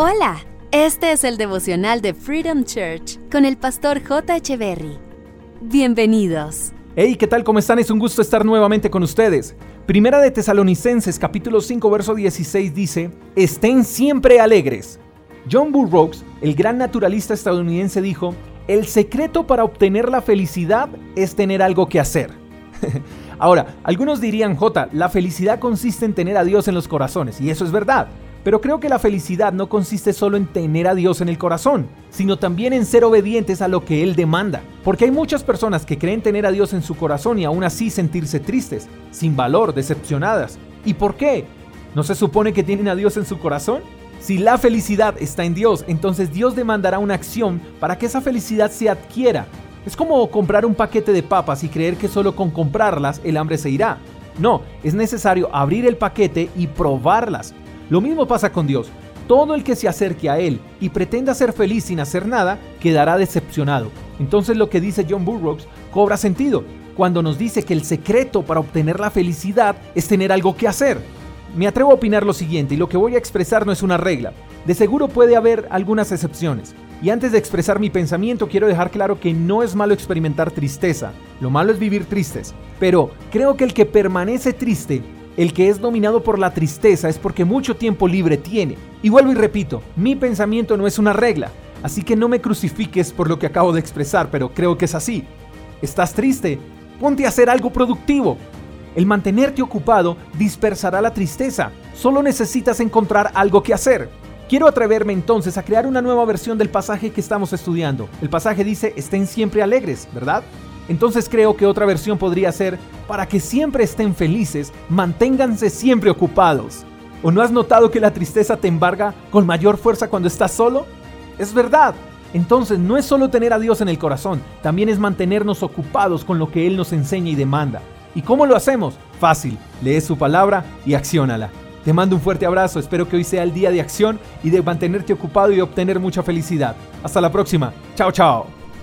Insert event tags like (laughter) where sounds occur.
Hola, este es el devocional de Freedom Church con el pastor J. Berry. Bienvenidos. Hey, ¿qué tal? ¿Cómo están? Es un gusto estar nuevamente con ustedes. Primera de Tesalonicenses capítulo 5 verso 16 dice, estén siempre alegres. John Burroughs, el gran naturalista estadounidense, dijo, el secreto para obtener la felicidad es tener algo que hacer. (laughs) Ahora, algunos dirían, J, la felicidad consiste en tener a Dios en los corazones, y eso es verdad. Pero creo que la felicidad no consiste solo en tener a Dios en el corazón, sino también en ser obedientes a lo que Él demanda. Porque hay muchas personas que creen tener a Dios en su corazón y aún así sentirse tristes, sin valor, decepcionadas. ¿Y por qué? ¿No se supone que tienen a Dios en su corazón? Si la felicidad está en Dios, entonces Dios demandará una acción para que esa felicidad se adquiera. Es como comprar un paquete de papas y creer que solo con comprarlas el hambre se irá. No, es necesario abrir el paquete y probarlas. Lo mismo pasa con Dios. Todo el que se acerque a Él y pretenda ser feliz sin hacer nada, quedará decepcionado. Entonces lo que dice John Burroughs cobra sentido cuando nos dice que el secreto para obtener la felicidad es tener algo que hacer. Me atrevo a opinar lo siguiente y lo que voy a expresar no es una regla. De seguro puede haber algunas excepciones. Y antes de expresar mi pensamiento quiero dejar claro que no es malo experimentar tristeza. Lo malo es vivir tristes. Pero creo que el que permanece triste, el que es dominado por la tristeza es porque mucho tiempo libre tiene. Y vuelvo y repito, mi pensamiento no es una regla. Así que no me crucifiques por lo que acabo de expresar, pero creo que es así. ¿Estás triste? Ponte a hacer algo productivo. El mantenerte ocupado dispersará la tristeza. Solo necesitas encontrar algo que hacer. Quiero atreverme entonces a crear una nueva versión del pasaje que estamos estudiando. El pasaje dice, estén siempre alegres, ¿verdad? Entonces creo que otra versión podría ser, para que siempre estén felices, manténganse siempre ocupados. ¿O no has notado que la tristeza te embarga con mayor fuerza cuando estás solo? Es verdad. Entonces no es solo tener a Dios en el corazón, también es mantenernos ocupados con lo que Él nos enseña y demanda. ¿Y cómo lo hacemos? Fácil, lee su palabra y acciónala. Te mando un fuerte abrazo, espero que hoy sea el día de acción y de mantenerte ocupado y obtener mucha felicidad. Hasta la próxima. Chao, chao.